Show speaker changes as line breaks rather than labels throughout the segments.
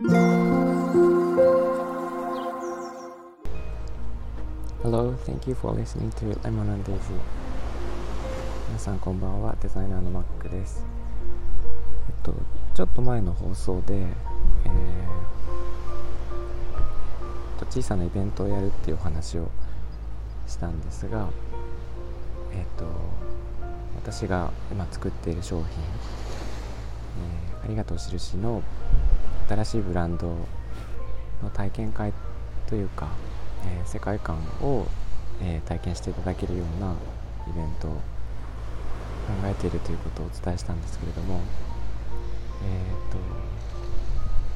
Hello, thank you for listening to Lemon and Daisy. 皆さんこんばんは、デザイナーのマックです。えっと、ちょっと前の放送で、えー、小さなイベントをやるっていうお話をしたんですがえっと私が今作っている商品、えー、ありがとう印の新しいブランドの体験会というかえー、世界観を、えー、体験していただけるようなイベントを考えているということをお伝えしたんですけれども、えーと、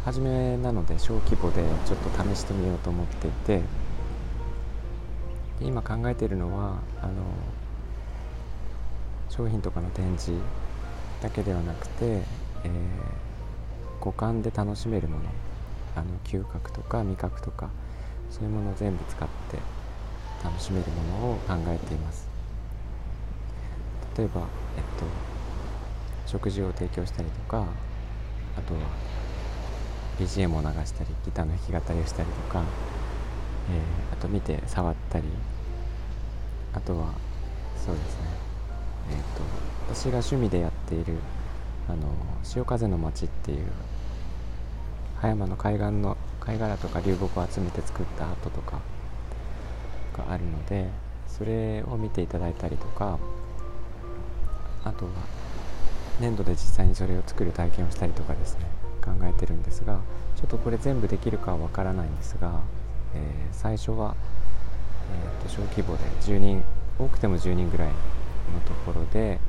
初めなので小規模でちょっと試してみようと思っていて今考えているのはあの商品とかの展示だけではなくて、えー、五感で楽しめるもの。あの嗅覚とか味覚とかそういうものを全部使って楽しめるものを考えています。例えば、えっと、食事を提供したりとかあとは BGM を流したりギターの弾き語りをしたりとか、えー、あと見て触ったりあとはそうですね。えっ、と私が趣味でやっているあの潮風の街っていう葉山の海岸の貝殻とか流木を集めて作ったアートとかがあるのでそれを見ていただいたりとかあとは粘土で実際にそれを作る体験をしたりとかですね考えてるんですがちょっとこれ全部できるかはわからないんですが、えー、最初は、えー、と小規模で10人多くても10人ぐらいのところで、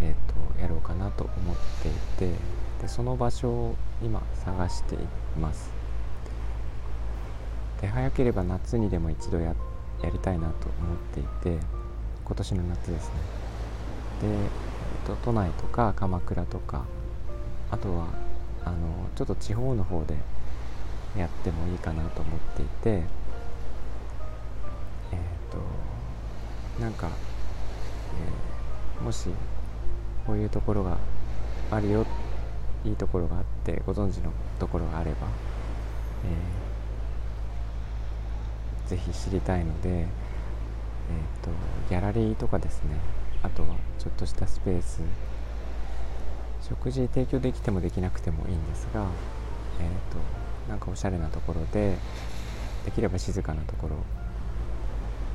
えー、とやろうかなと思っていてでその場所を今探しています。で早ければ夏にでも一度ややりたいなと思っていて今年の夏ですね。で、えっと、都内とか鎌倉とかあとはあのちょっと地方の方でやってもいいかなと思っていてえっ、となんか、えー、もしこういうところがあるよ。いいところがあってご存知のところがあれば、えー、ぜひ知りたいので、えーと、ギャラリーとかですね。あとはちょっとしたスペース。食事提供できてもできなくてもいいんですが、えーと、なんかおしゃれなところでできれば静かなところ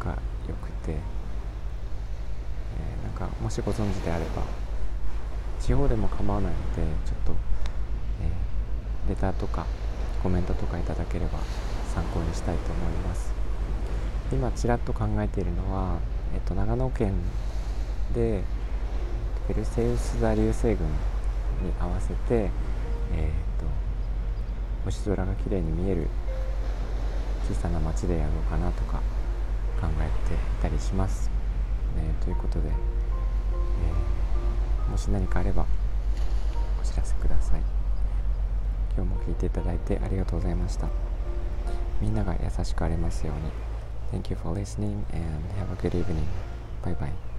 がよくて、えー、なんかもしご存知であれば地方でも構わないのでちょっと、えー、レターとかコメントとかいただければ参考にしたいと思います。今ちらっと考えているのは、えっと、長野県でペルセウス座流星群に合わせて、えー、っと星空が綺麗に見える小さな町でやろうかなとか考えていたりします、えー、ということで、もし何かあればお知らせください今日も聞いていただいてありがとうございましたみんなが優しくありますように Thank you for listening and have a good evening. Bye bye.